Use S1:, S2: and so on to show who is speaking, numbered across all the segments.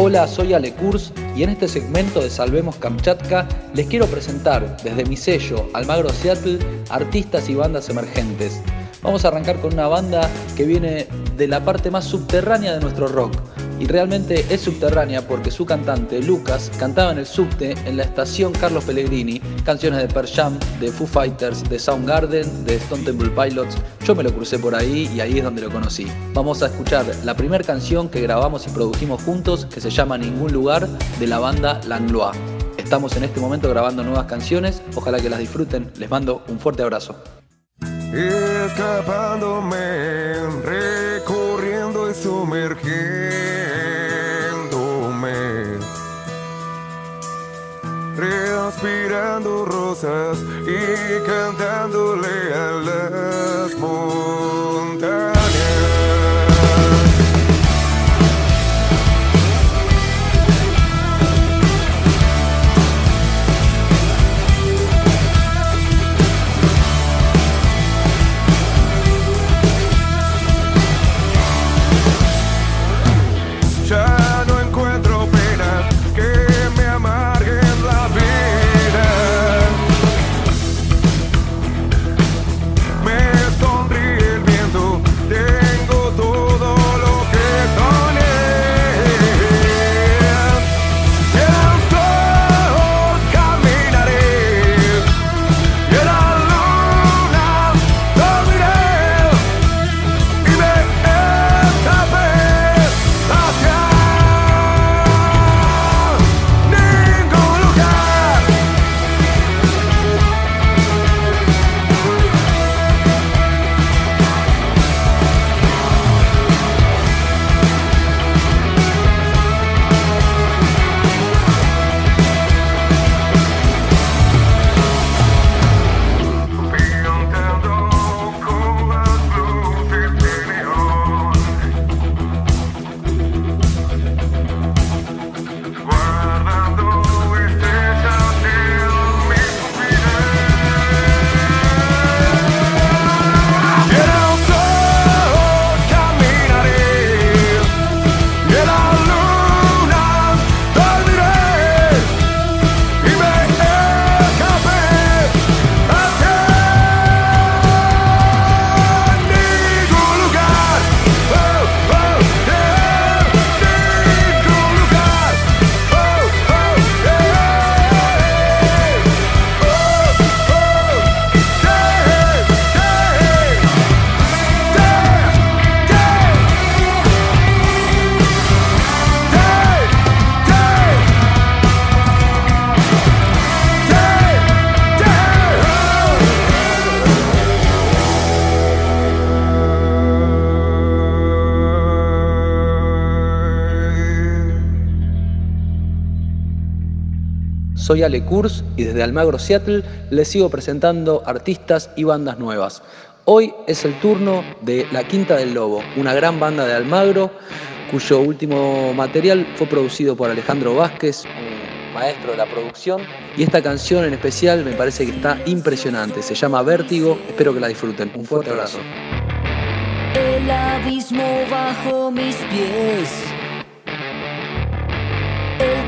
S1: Hola, soy Ale Kurz y en este segmento de Salvemos Kamchatka les quiero presentar desde mi sello Almagro Seattle artistas y bandas emergentes. Vamos a arrancar con una banda que viene de la parte más subterránea de nuestro rock. Y realmente es subterránea porque su cantante, Lucas, cantaba en el subte en la estación Carlos Pellegrini canciones de Per Jam, de Foo Fighters, de Soundgarden, de Stone Temple Pilots. Yo me lo crucé por ahí y ahí es donde lo conocí. Vamos a escuchar la primera canción que grabamos y produjimos juntos que se llama Ningún Lugar de la banda Langlois. Estamos en este momento grabando nuevas canciones, ojalá que las disfruten. Les mando un fuerte abrazo.
S2: Escapándome, recorriendo y sumergiéndome. cosas y cantar.
S1: Soy Ale Kurz y desde Almagro Seattle les sigo presentando artistas y bandas nuevas. Hoy es el turno de La Quinta del Lobo, una gran banda de Almagro cuyo último material fue producido por Alejandro Vázquez, un maestro de la producción, y esta canción en especial me parece que está impresionante, se llama Vértigo, espero que la disfruten. Un fuerte abrazo.
S3: El abismo bajo mis pies.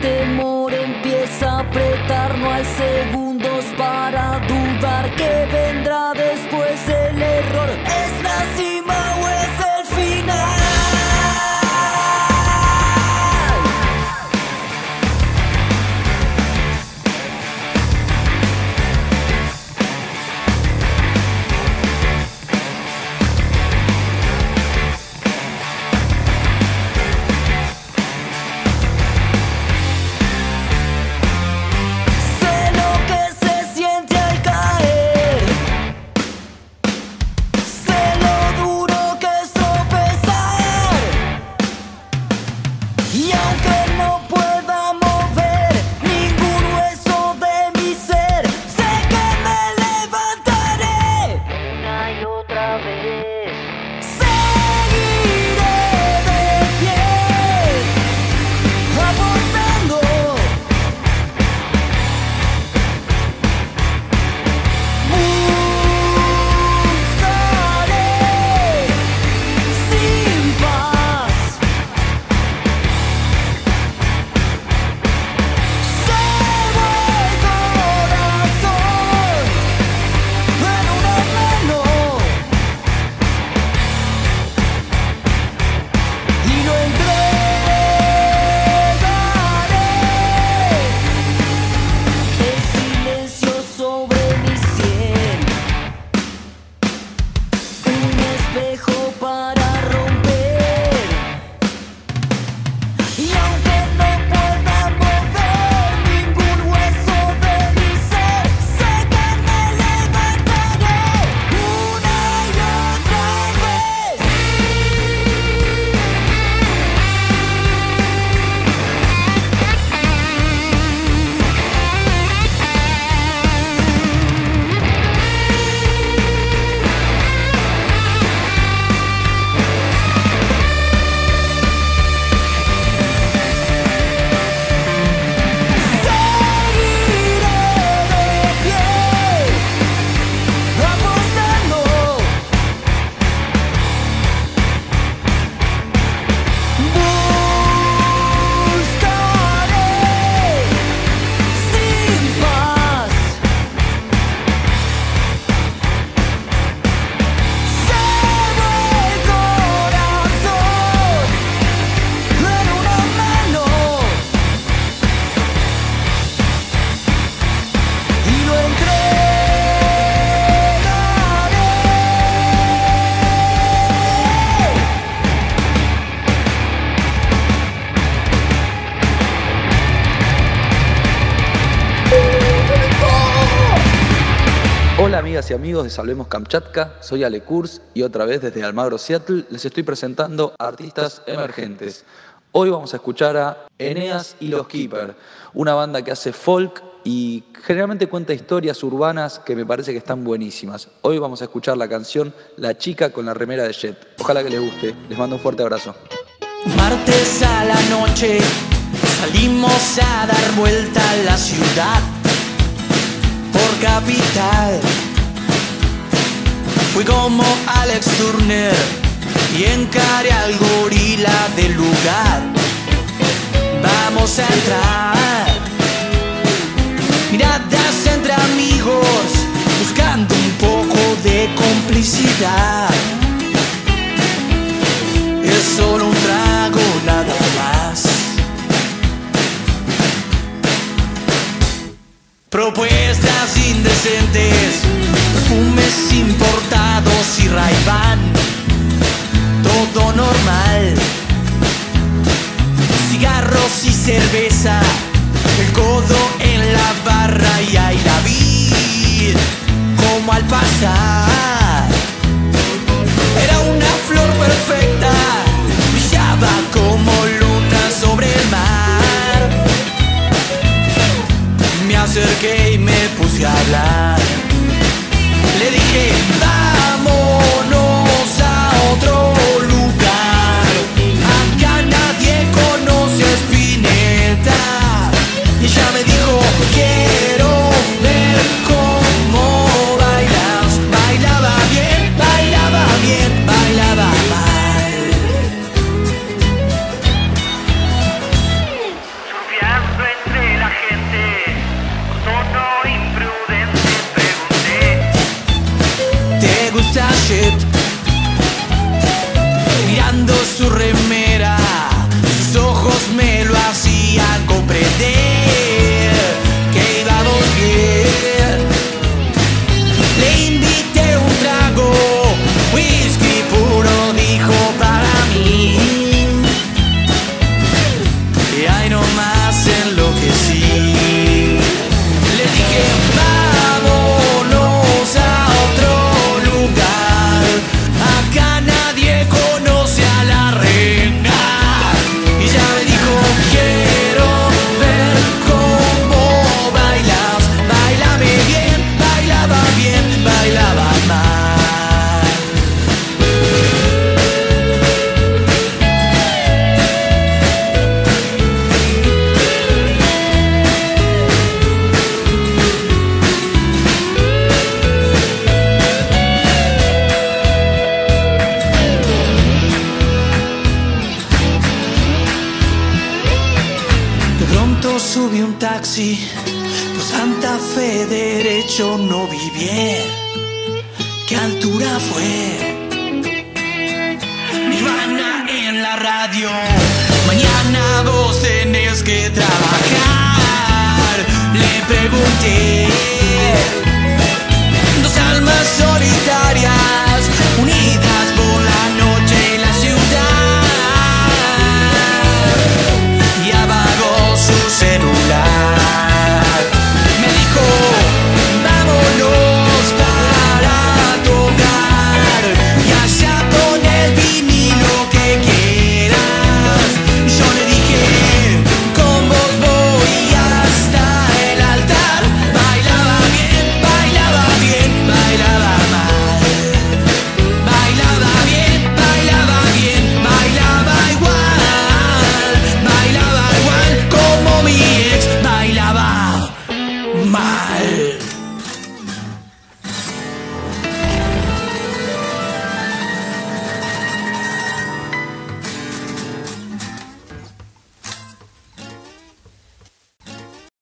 S3: Temor empieza a apretar, no hay segundos para dudar que vendrá
S1: amigas y amigos de Salvemos Kamchatka, soy Ale Kurz y otra vez desde Almagro, Seattle, les estoy presentando a artistas emergentes. Hoy vamos a escuchar a Eneas y los Keeper, una banda que hace folk y generalmente cuenta historias urbanas que me parece que están buenísimas. Hoy vamos a escuchar la canción La chica con la remera de Jet. Ojalá que les guste. Les mando un fuerte abrazo.
S4: Martes a la noche salimos a dar vuelta a la ciudad por capital. Fui como Alex Turner y encaré al gorila del lugar. Vamos a entrar, miradas entre amigos, buscando un poco de complicidad. Es solo un trago nada más. Propuestas indecentes, perfumes importados y Ray-Ban, todo normal. Cigarros y cerveza, el codo en la barra y ahí la por Santa Fe derecho no vi bien. ¿Qué altura fue? Nirvana en la radio,